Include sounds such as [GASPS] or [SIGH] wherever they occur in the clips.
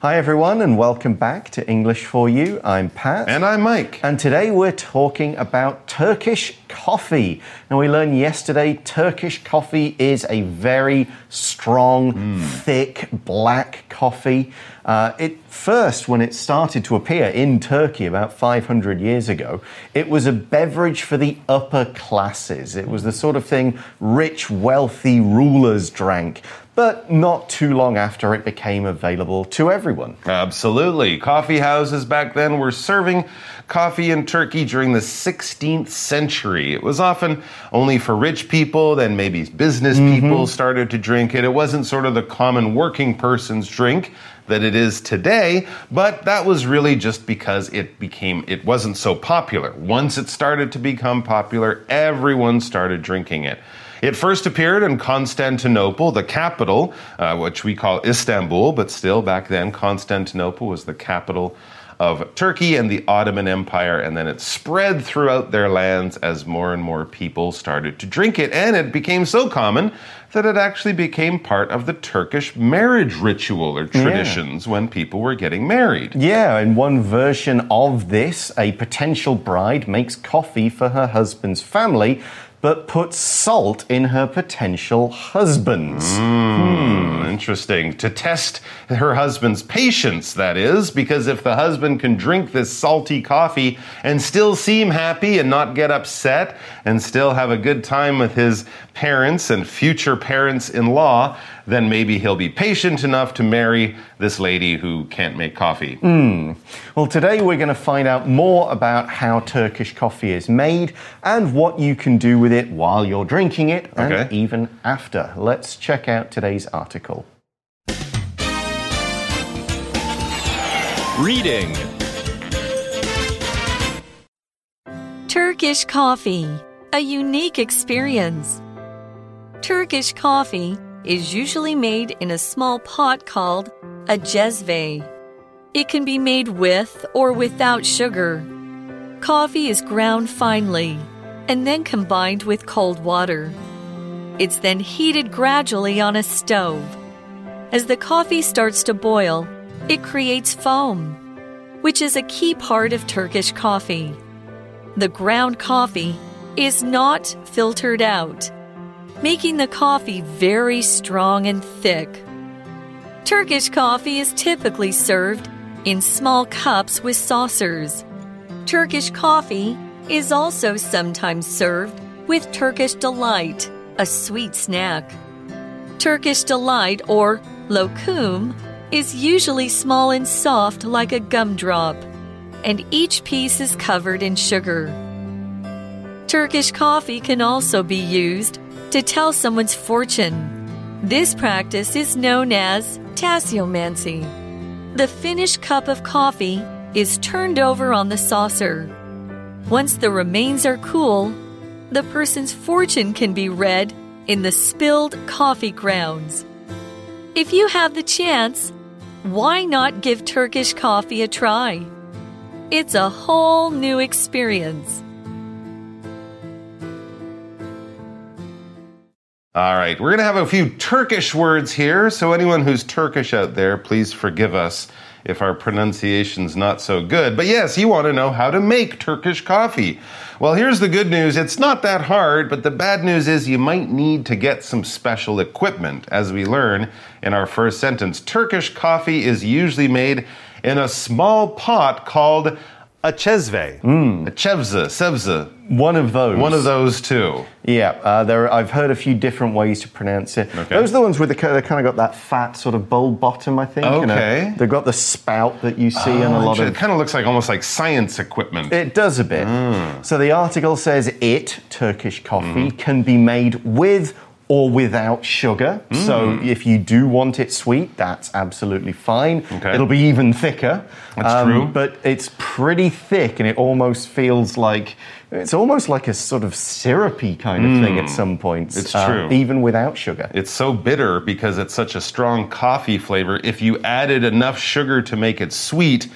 Hi, everyone, and welcome back to English for You. I'm Pat. And I'm Mike. And today we're talking about Turkish coffee. Now, we learned yesterday Turkish coffee is a very strong, mm. thick, black coffee. Uh, it first, when it started to appear in Turkey about 500 years ago, it was a beverage for the upper classes. It was the sort of thing rich, wealthy rulers drank but not too long after it became available to everyone. Absolutely. Coffee houses back then were serving coffee in Turkey during the 16th century. It was often only for rich people, then maybe business mm-hmm. people started to drink it. It wasn't sort of the common working person's drink that it is today, but that was really just because it became it wasn't so popular. Once it started to become popular, everyone started drinking it. It first appeared in Constantinople, the capital, uh, which we call Istanbul, but still back then Constantinople was the capital of Turkey and the Ottoman Empire, and then it spread throughout their lands as more and more people started to drink it, and it became so common that it actually became part of the Turkish marriage ritual or traditions yeah. when people were getting married. Yeah, in one version of this, a potential bride makes coffee for her husband's family but puts salt in her potential husband's. Mm, hmm. Interesting. To test her husband's patience, that is, because if the husband can drink this salty coffee and still seem happy and not get upset and still have a good time with his parents and future parents in law, then maybe he'll be patient enough to marry this lady who can't make coffee. Mm. Well, today we're going to find out more about how Turkish coffee is made and what you can do with it while you're drinking it and okay. even after. Let's check out today's article. Reading Turkish coffee, a unique experience. Turkish coffee is usually made in a small pot called a cezve. It can be made with or without sugar. Coffee is ground finely and then combined with cold water. It's then heated gradually on a stove. As the coffee starts to boil, it creates foam, which is a key part of Turkish coffee. The ground coffee is not filtered out making the coffee very strong and thick. Turkish coffee is typically served in small cups with saucers. Turkish coffee is also sometimes served with Turkish delight, a sweet snack. Turkish delight or lokum is usually small and soft like a gumdrop, and each piece is covered in sugar. Turkish coffee can also be used to tell someone's fortune. This practice is known as tasseomancy. The finished cup of coffee is turned over on the saucer. Once the remains are cool, the person's fortune can be read in the spilled coffee grounds. If you have the chance, why not give Turkish coffee a try? It's a whole new experience. All right, we're going to have a few Turkish words here. So, anyone who's Turkish out there, please forgive us if our pronunciation's not so good. But yes, you want to know how to make Turkish coffee. Well, here's the good news it's not that hard, but the bad news is you might need to get some special equipment. As we learn in our first sentence, Turkish coffee is usually made in a small pot called a cezve, mm. a chevza, sevza. One of those. One of those too. Yeah, uh, there. I've heard a few different ways to pronounce it. Okay. Those are the ones with the they kind of got that fat sort of bowl bottom, I think. Okay. they've got the spout that you see oh, in a lot of. It kind of looks like almost like science equipment. It does a bit. Mm. So the article says it Turkish coffee mm. can be made with or without sugar. Mm. So if you do want it sweet, that's absolutely fine. Okay. It'll be even thicker. That's um, true. But it's pretty thick and it almost feels like it's almost like a sort of syrupy kind of mm. thing at mm. some points. It's uh, true. Even without sugar. It's so bitter because it's such a strong coffee flavor. If you added enough sugar to make it sweet,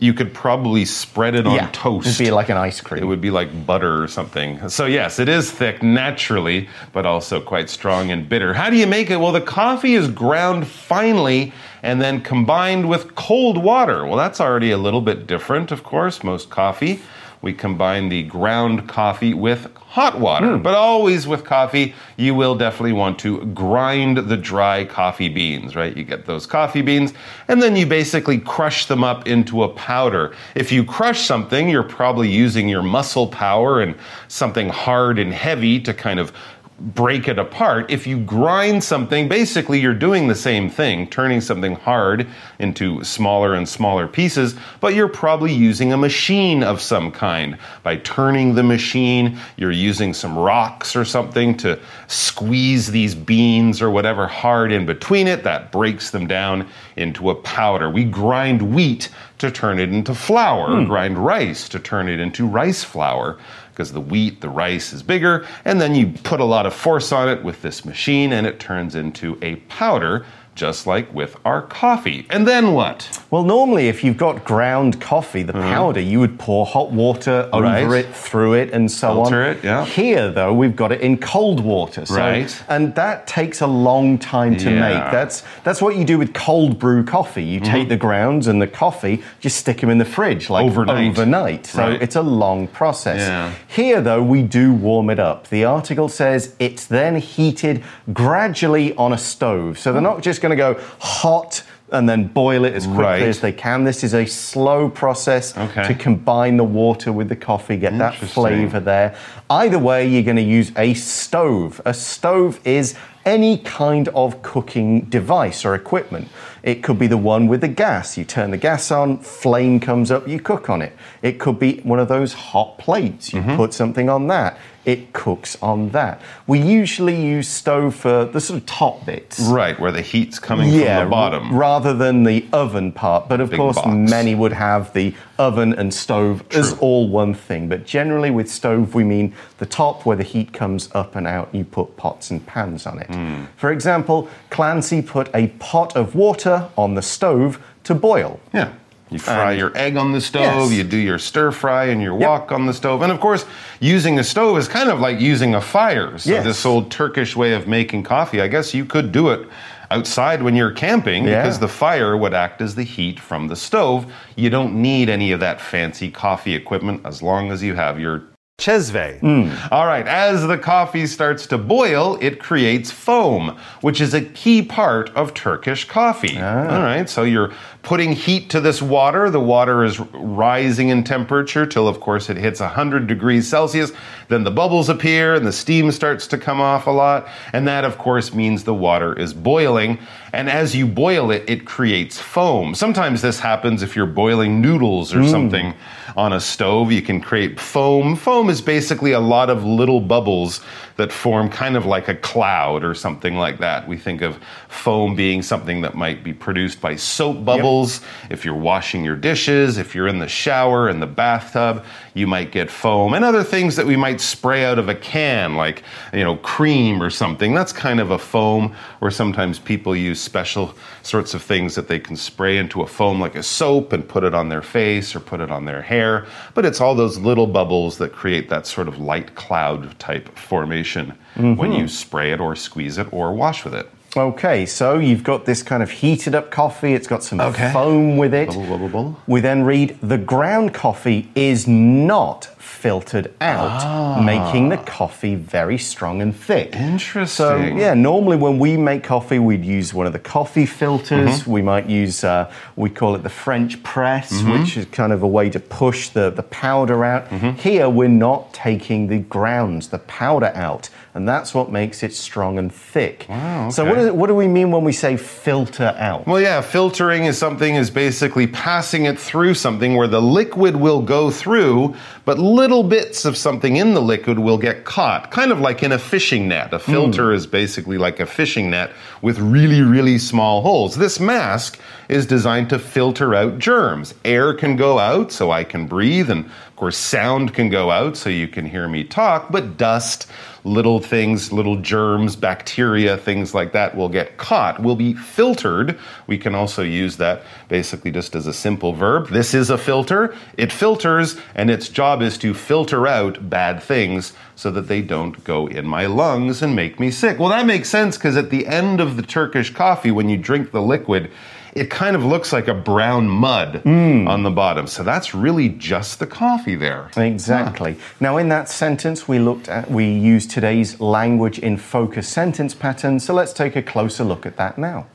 you could probably spread it on yeah, toast. It'd be like an ice cream. It would be like butter or something. So, yes, it is thick naturally, but also quite strong and bitter. How do you make it? Well, the coffee is ground finely and then combined with cold water. Well, that's already a little bit different, of course. Most coffee, we combine the ground coffee with hot water. Hmm. But always with coffee, you will definitely want to grind the dry coffee beans, right? You get those coffee beans, and then you basically crush them up into a powder. If you crush something, you're probably using your muscle power and something hard and heavy to kind of break it apart. If you grind something, basically you're doing the same thing, turning something hard into smaller and smaller pieces, but you're probably using a machine of some kind. By turning the machine, you're using some rocks or something to squeeze these beans or whatever hard in between it. That breaks them down into a powder. We grind wheat to turn it into flour, hmm. grind rice to turn it into rice flour because the wheat, the rice is bigger, and then you put a lot of force on it with this machine and it turns into a powder, just like with our coffee. And then what? Well, normally, if you've got ground coffee, the powder, you would pour hot water over Mm-hmm. Right. it, through it, and so Filter on. it, yeah. Here, though, we've got it in cold water. So, Right. And that takes a long time to Yeah. make. That's that's what you do with cold brew coffee. You Mm-hmm. take the grounds and the coffee, just stick them in the fridge like Overnight. overnight. So Right. it's a long process. Yeah. Here, though, we do warm it up. The article says it's then heated gradually on a stove. So they're not just going to go hot and then boil it as quickly Right. as they can. This is a slow process Okay. to combine the water with the coffee, get that flavor there. Either way, you're going to use a stove. A stove is any kind of cooking device or equipment. It could be the one with the gas. You turn the gas on, flame comes up, you cook on it. It could be one of those hot plates. You mm-hmm. put something on that. It cooks on that. We usually use stove for the sort of top bits. Right, where the heat's coming Yeah, from the bottom. rather than the oven part. But of Big course, box. many would have the oven and stove as all one thing. But generally, with stove, we mean the top where the heat comes up and out, and you put pots and pans on it. Hmm. For example, Clancy put a pot of water on the stove to boil. Yeah. You fry your egg on the stove, Yes. you do your stir fry and your Yep. wok on the stove. And of course, using a stove is kind of like using a fire. So, Yes. this old Turkish way of making coffee, I guess you could do it outside when you're camping Yeah. because the fire would act as the heat from the stove. You don't need any of that fancy coffee equipment as long as you have your Chesve. Hmm. All right, as the coffee starts to boil, it creates foam, which is a key part of Turkish coffee. Ah. All right, so you're putting heat to this water. The water is rising in temperature till, of course, it hits 100 degrees Celsius. Then the bubbles appear and the steam starts to come off a lot. And that, of course, means the water is boiling. And as you boil it, it creates foam. Sometimes this happens if you're boiling noodles or mm. something on a stove. You can create foam. Foam is basically a lot of little bubbles that form kind of like a cloud or something like that. We think of foam being something that might be produced by soap bubbles. If you're washing your dishes, if you're in the shower, in the bathtub, you might get foam. And other things that we might spray out of a can, like, you know, cream or something. That's kind of a foam. Or sometimes people use special sorts of things that they can spray into a foam, like a soap, and put it on their face or put it on their hair. But it's all those little bubbles that create that sort of light cloud type formation when mm-hmm. you spray it or squeeze it or wash with it. Okay, eh? so you've got this kind of heated up coffee. It's got some Okay. foam with it. Bubble, bubble, bubble. We then read the ground coffee is not filtered out, ah. making the coffee very strong and thick. Interesting. So, yeah, normally when we make coffee, we'd use one of the coffee filters. Mm-hmm. We might use, uh, we call it the French press, mm-hmm. which is kind of a way to push the, the powder out. Mm-hmm. Here, we're not taking the grounds, the powder out, and that's what makes it strong and thick. Wow, So, okay. what, is, what do we mean when we say filter out? Well, yeah, filtering is something is basically passing it through something where the liquid will go through, but little bits of something in the liquid will get caught, kind of like in a fishing net. A filter hmm. is basically like a fishing net with really, really small holes. This mask is designed to filter out germs. Air can go out so I can breathe, and of course, sound can go out so you can hear me talk, but dust, little things, little germs, bacteria, things like that will get caught, will be filtered. We can also use that basically just as a simple verb. This is a filter. It filters, and its job is to filter out bad things so that they don't go in my lungs and make me sick. Well, that makes sense because at the end of the Turkish coffee, when you drink the liquid, it kind of looks like a brown mud mm. on the bottom. So that's really just the coffee there. Exactly. Now, in that sentence, we looked at, we used today's language in focus sentence pattern. So let's take a closer look at that now.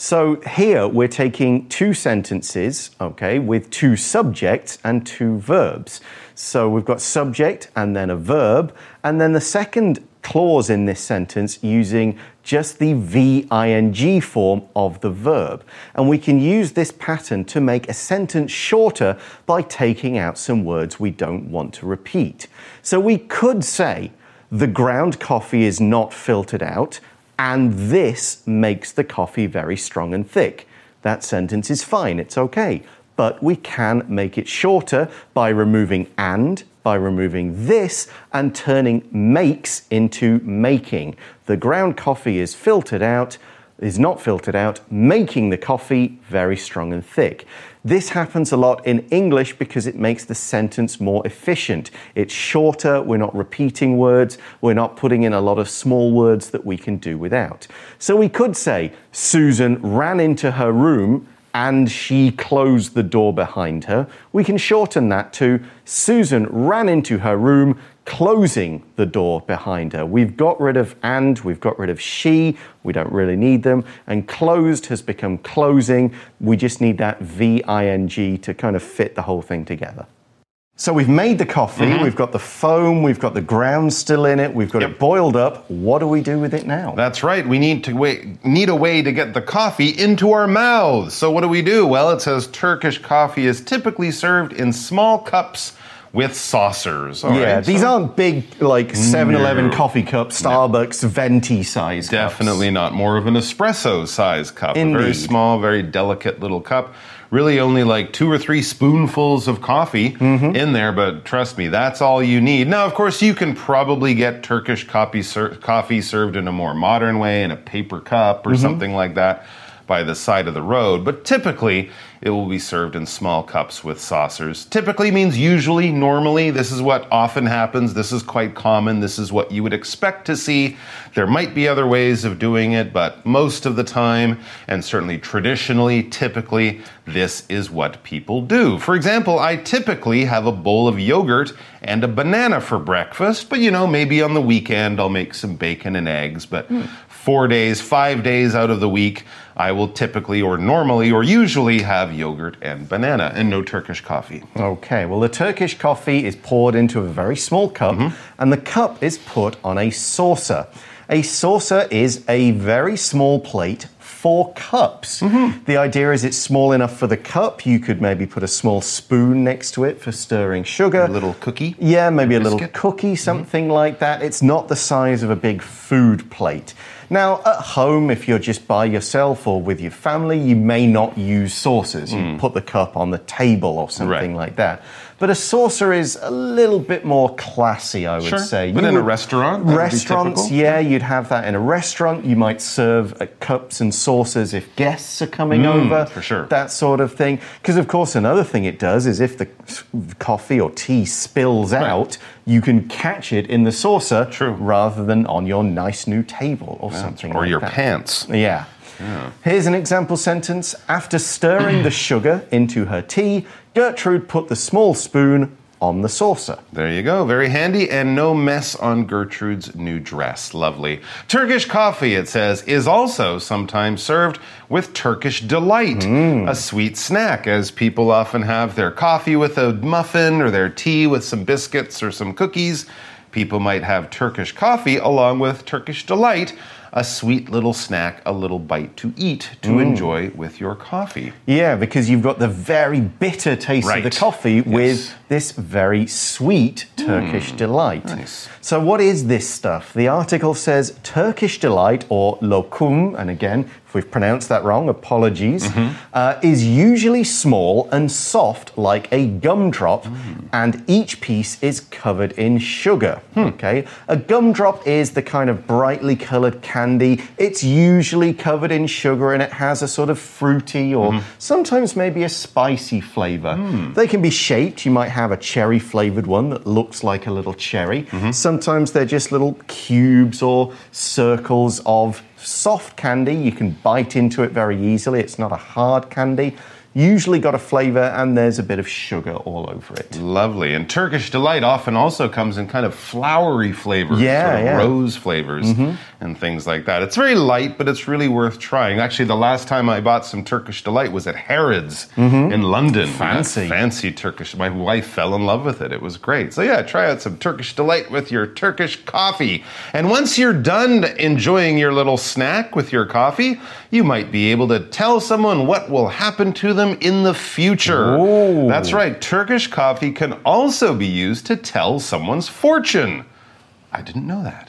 So here we're taking two sentences, okay, with two subjects and two verbs. So we've got subject and then a verb, and then the second clause in this sentence using just the VING form of the verb. And we can use this pattern to make a sentence shorter by taking out some words we don't want to repeat. So we could say, the ground coffee is not filtered out, and this makes the coffee very strong and thick. That sentence is fine, it's okay. But we can make it shorter by removing and, by removing this, and turning makes into making. The ground coffee is filtered out, is not filtered out, making the coffee very strong and thick. This happens a lot in English because it makes the sentence more efficient. It's shorter, we're not repeating words, we're not putting in a lot of small words that we can do without. So we could say, Susan ran into her room and she closed the door behind her. We can shorten that to Susan ran into her room, closing the door behind her. We've got rid of and, we've got rid of she, we don't really need them, and closed has become closing. We just need that VING to kind of fit the whole thing together. So we've made the coffee, mm-hmm. we've got the foam, we've got the ground still in it, we've got Yep. it boiled up. What do we do with it now? That's right. We need to wait, need a way to get the coffee into our mouths. So what do we do? Well, it says Turkish coffee is typically served in small cups with saucers. Yeah, right, these so- aren't big like 7-Eleven No. coffee cups, Starbucks venti size cups. Definitely not more of an espresso size cup. A very small, very delicate little cup. Really only like two or three spoonfuls of coffee Mm-hmm. in there, but trust me, that's all you need. Now, of course, you can probably get Turkish coffee, ser- coffee served in a more modern way in a paper cup Mm-hmm. or something like that by the side of the road, but typically it will be served in small cups with saucers. Typically means usually, normally, this is what often happens, this is quite common, this is what you would expect to see. There might be other ways of doing it, but most of the time, and certainly traditionally, typically, this is what people do. For example, I typically have a bowl of yogurt and a banana for breakfast, but you know, maybe on the weekend I'll make some bacon and eggs, but hmm. Four days, five days out of the week, I will typically or normally or usually have yogurt and banana and no Turkish coffee. Okay, well, the Turkish coffee is poured into a very small cup, Mm-hmm. and the cup is put on a saucer. A saucer is a very small plate for cups. Mm-hmm. The idea is it's small enough for the cup. You could maybe put a small spoon next to it for stirring sugar. A little cookie. Yeah, maybe a little cookie, something like that. It's not the size of a big food plate. Now, at home, if you're just by yourself or with your family, you may not use saucers. You hmm. put the cup on the table or something Right. like that. But a saucer is a little bit more classy, I would Sure. say. But You in a restaurant, would restaurants, yeah, you'd have that in a restaurant. You might serve uh, cups and saucers if guests are coming over, Mm, for sure. That sort of thing. Because of course, another thing it does is if the coffee or tea spills out, you can catch it in the saucer, True. rather than on your nice new table or something, Or like your that. pants. Yeah. Here's an example sentence. After stirring the sugar into her tea, Gertrude put the small spoon on the saucer. There you go. Very handy and no mess on Gertrude's new dress. Lovely. Turkish coffee, it says, is also sometimes served with Turkish delight, mm. a sweet snack, as people often have their coffee with a muffin or their tea with some biscuits or some cookies. People might have Turkish coffee along with Turkish delight, a sweet little snack, a little bite to eat to mm. enjoy with your coffee. Yeah, because you've got the very bitter taste of the Right. coffee with this very sweet mm. Turkish delight. nice. So, what is this stuff? The article says Turkish delight or lokum, and again, if we've pronounced that wrong, apologies, Mm-hmm. uh, is usually small and soft like a gumdrop, Mm. and each piece is covered in sugar. Hmm. Okay, a gumdrop is the kind of brightly colored candy. It's usually covered in sugar and it has a sort of fruity or Mm-hmm. sometimes maybe a spicy flavor. They can be shaped. You might have a cherry flavored one that looks like a little cherry. Mm-hmm. Sometimes they're just little cubes or circles of soft candy. You can bite into it very easily. It's not a hard candy. Usually got a flavor and there's a bit of sugar all over it. Lovely. And Turkish Delight often also comes in kind of flowery flavors, Yeah, sort of yeah. rose flavors mm-hmm. and things like that. It's very light, but it's really worth trying. Actually, the last time I bought some Turkish Delight was at Harrods mm-hmm. in London. Fancy. Fancy Turkish. My wife fell in love with it. It was great. So yeah, try out some Turkish Delight with your Turkish coffee. And once you're done enjoying your little snack with your coffee, you might be able to tell someone what will happen to them in the future. Ooh. That's right. Turkish coffee can also be used to tell someone's fortune. I didn't know that.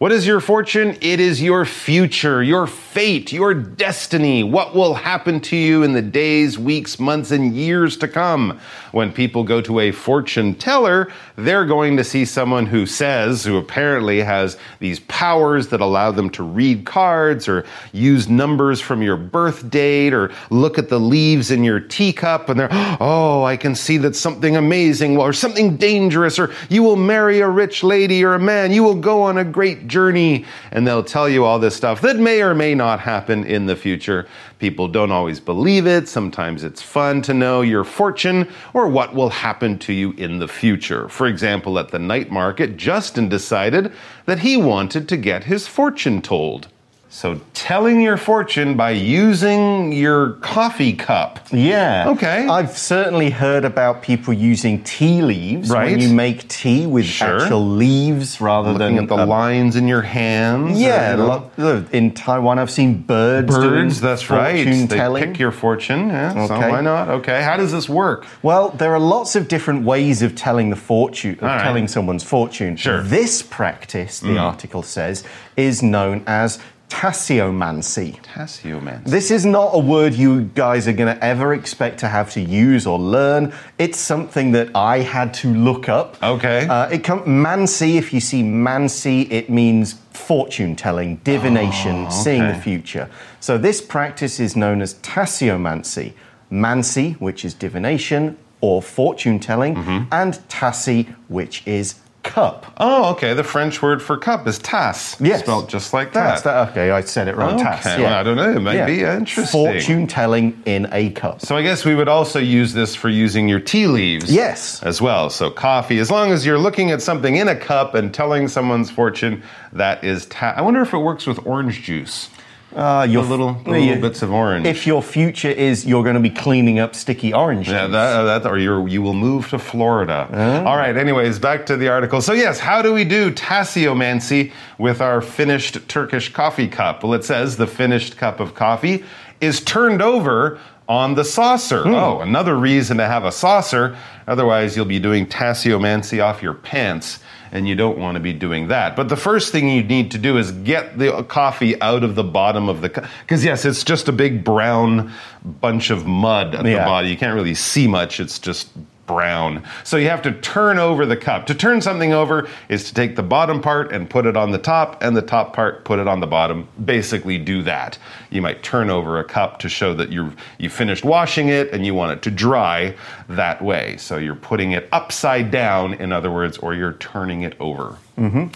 What is your fortune? It is your future, your fate, your destiny. What will happen to you in the days, weeks, months, and years to come? When people go to a fortune teller, they're going to see someone who says, who apparently has these powers that allow them to read cards or use numbers from your birth date or look at the leaves in your teacup and they're, [GASPS] oh, I can see that something amazing or something dangerous or you will marry a rich lady or a man, you will go on a great journey. And they'll tell you all this stuff that may or may not happen in the future. People don't always believe it. Sometimes it's fun to know your fortune or what will happen to you in the future. For example, at the night market, Justin decided that he wanted to get his fortune told. So, telling your fortune by using your coffee cup. Yeah. Okay. I've certainly heard about people using tea leaves Right. when you make tea with Sure. actual leaves rather Looking than at the a- lines in your hands. or, Yeah, you know, in Taiwan I've seen birds. doing birds, that's right. They telling. pick your fortune. Yeah, so Okay. why not? Okay. How does this work? Well, there are lots of different ways of telling the fortune, of right. telling someone's fortune. Sure. Mm. This practice, the article says, is known as tasseomancy. Tasseomancy. This is not a word you guys are going to ever expect to have to use or learn. It's something that I had to look up. Okay. Uh, it com- mancy. If you see mancy, it means fortune telling, divination, seeing the future. So this practice is known as tasseomancy. Mancy, which is divination or fortune telling, and tassi, which is cup. Oh, okay. The French word for cup is tasse. Yes. Spelled just like that. Tas, that- okay, I said it wrong. Okay, Tas, well. I don't know, it might be interesting. Fortune telling in a cup. So I guess we would also use this for using your tea leaves. Yes. As well. So coffee, as long as you're looking at something in a cup and telling someone's fortune, that is tasse. I wonder if it works with orange juice. Uh, your The little, the little bits of orange. If your future is you're going to be cleaning up sticky orange yeah, juice. that, uh, that or you you will move to Florida. All right. Anyways, back to the article. So yes, how do we do tasseomancy with our finished Turkish coffee cup? Well, it says the finished cup of coffee is turned over on the saucer. Oh, another reason to have a saucer. Otherwise, you'll be doing tasseomancy off your pants. And you don't want to be doing that. But the first thing you need to do is get the coffee out of the bottom of the cup. Because, yes, it's just a big brown bunch of mud at the Yeah. bottom. You can't really see much. It's just brown. So you have to turn over the cup. To turn something over is to take the bottom part and put it on the top, and the top part put it on the bottom. Basically, do that. You might turn over a cup to show that you've you finished washing it and you want it to dry that way. So you're putting it upside down, in other words, or you're turning it over. Mm-hmm.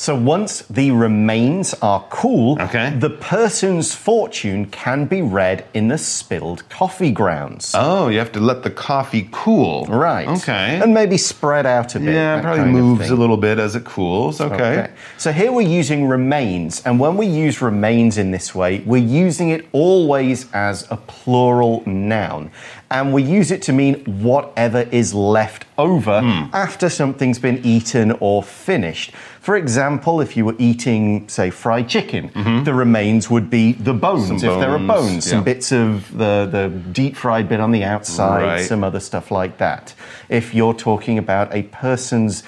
So once the remains are cool, Okay. the person's fortune can be read in the spilled coffee grounds. Oh, you have to let the coffee cool. right. Okay. And maybe spread out a bit. yeah, it probably moves a little bit as it cools. Okay. So here we're using remains, and when we use remains in this way, we're using it always as a plural noun. And we use it to mean whatever is left over Hmm. after something's been eaten or finished. For example, if you were eating, say, fried chicken, the remains would be the bones, Mm-hmm. Some if there are bones, bones, some bits of the, the deep fried bit on the outside, Right. some other stuff like that. If you're talking about a person's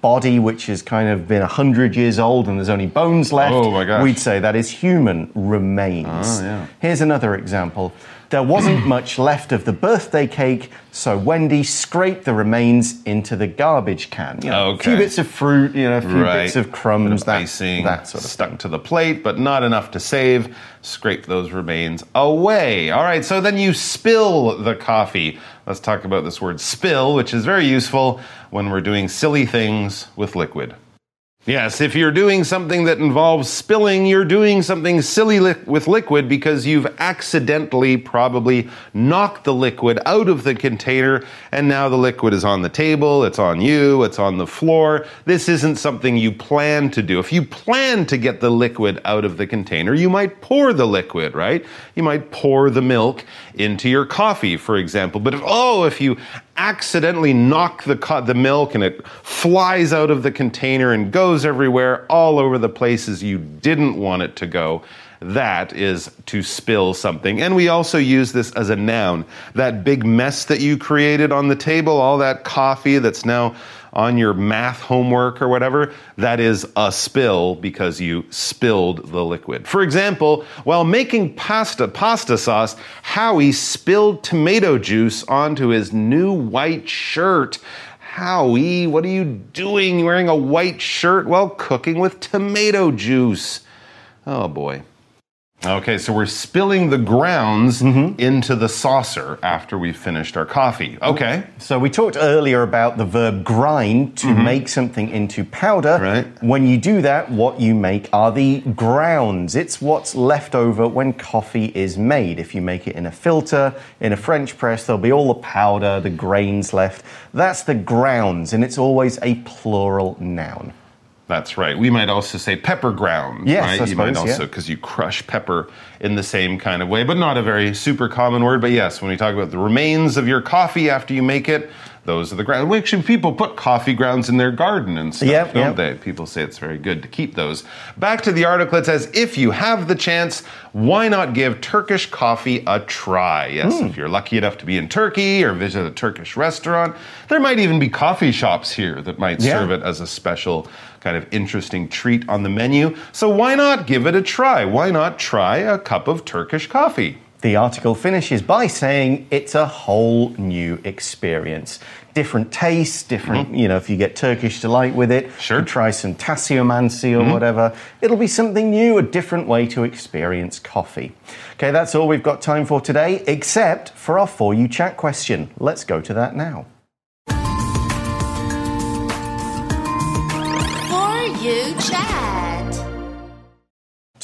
body which has kind of been 100 years old and there's only bones left, Oh, we'd say that is human remains. Ah, yeah. Here's another example. There wasn't [CLEARS THROAT] much left of the birthday cake, so Wendy scraped the remains into the garbage can. You know, A few bits of fruit, you know, a few Right. bits of crumbs, of that, icing, that sort of stuck to the plate, but not enough to save. Scrape those remains away. All right, so then you spill the coffee. Let's talk about this word spill, which is very useful when we're doing silly things with liquid. Yes, if you're doing something that involves spilling, you're doing something silly li- with liquid because you've accidentally probably knocked the liquid out of the container and now the liquid is on the table, it's on you, it's on the floor. This isn't something you plan to do. If you plan to get the liquid out of the container, you might pour the liquid, right? You might pour the milk into your coffee, for example. But if, oh, if you accidentally knock the, co- the milk and it flies out of the container and goes everywhere, all over the places you didn't want it to go. That is to spill something. And we also use this as a noun. That big mess that you created on the table, all that coffee that's now on your math homework or whatever, that is a spill because you spilled the liquid. For example, while making pasta, pasta sauce, Howie spilled tomato juice onto his new white shirt. Howie, what are you doing wearing a white shirt while cooking with tomato juice? Oh boy. Okay, so we're spilling the grounds into the saucer after we've finished our coffee. Okay. So we talked earlier about the verb grind to make something into powder. Mm-hmm. Right. When you do that, what you make are the grounds. It's what's left over when coffee is made. If you make it in a filter, in a French press, there'll be all the powder, the grains left. That's the grounds, and it's always a plural noun. That's right. We might also say pepper ground. Yes, right? I you might suppose, also yeah. because you crush pepper in the same kind of way, but not a very super common word. But yes, when we talk about the remains of your coffee after you make it, those are the grounds. Well, Actually, people put coffee grounds in their garden and stuff, Yep, don't yep. they? People say it's very good to keep those. Back to the article, it says if you have the chance, why not give Turkish coffee a try? Yes, Hmm. if you're lucky enough to be in Turkey or visit a Turkish restaurant, there might even be coffee shops here that might Yeah. serve it as a special kind of interesting treat on the menu. So why not give it a try? Why not try a cup of Turkish coffee? The article finishes by saying it's a whole new experience. Different tastes, different, mm-hmm. you know, if you get Turkish delight with it, Sure. try some tasseomancy or mm-hmm. whatever, it'll be something new, a different way to experience coffee. Okay, that's all we've got time for today, except for our For You chat question. Let's go to that now. For you chat.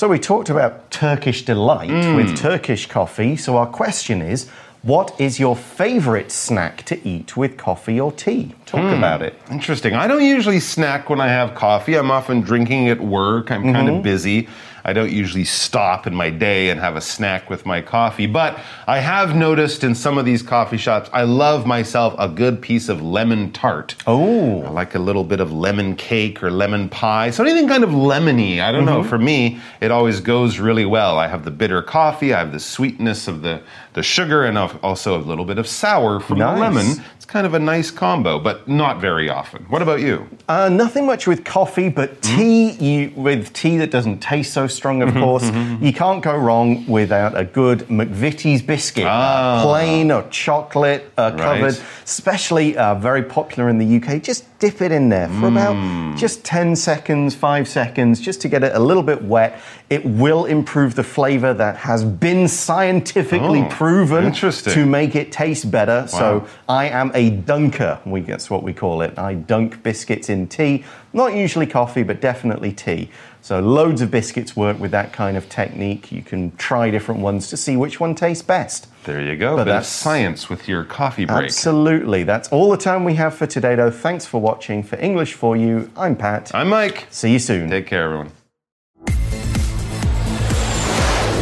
So we talked about Turkish delight Mm. with Turkish coffee. So our question is, what is your favorite snack to eat with coffee or tea? Talk Hmm. about it. Interesting. I don't usually snack when I have coffee. I'm often drinking at work. I'm kind of busy. I don't usually stop in my day and have a snack with my coffee. But I have noticed in some of these coffee shops, I love myself a good piece of lemon tart. Oh. I like a little bit of lemon cake or lemon pie. So anything kind of lemony. I don't know. Mm-hmm. For me, it always goes really well. I have the bitter coffee, I have the sweetness of the, the sugar, and also a little bit of sour from Nice. the lemon. It's kind of a nice combo, but not very often. What about you? Uh, nothing much with coffee, but Hmm? tea, you, with tea that doesn't taste so strong, Mm-hmm, of course, you can't go wrong without a good McVitie's biscuit. Ah. Uh, plain or chocolate uh, covered, Right. especially uh, very popular in the UK. Just dip it in there for Hmm. about just 10 seconds, 5 seconds, just to get it a little bit wet. It will improve the flavor that has been scientifically Oh, proven to make it taste better. So I am a dunker. We that's what we call it. I dunk biscuits in tea. Not usually coffee, but definitely tea. So loads of biscuits work with that kind of technique. You can try different ones to see which one tastes best. There you go. But that's- science with your coffee break. Absolutely. That's all the time we have for today, though. Thanks for watching. For English for You, I'm Pat. I'm Mike. See you soon. Take care, everyone.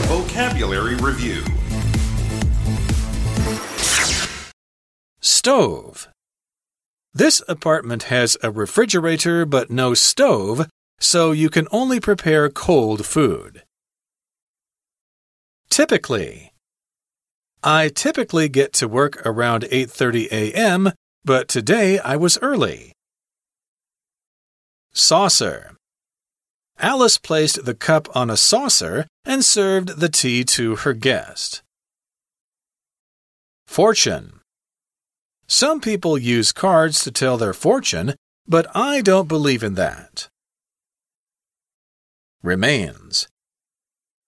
Vocabulary Review Stove. This apartment has a refrigerator but no stove, so you can only prepare cold food. Typically. I typically get to work around 8:30 a.m., but today I was early. Saucer. Alice placed the cup on a saucer and served the tea to her guest. Fortune. Some people use cards to tell their fortune, but I don't believe in that. Remains.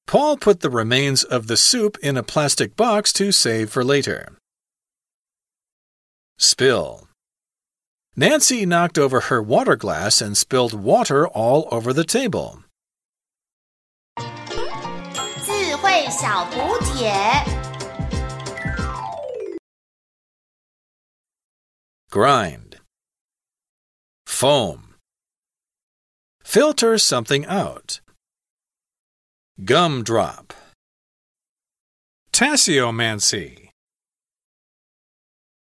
Paul put the remains of the soup in a plastic box to save for later. Spill. Nancy knocked over her water glass and spilled water all over the table. Grind. Foam. Filter something out. Gumdrop. Tasseomancy.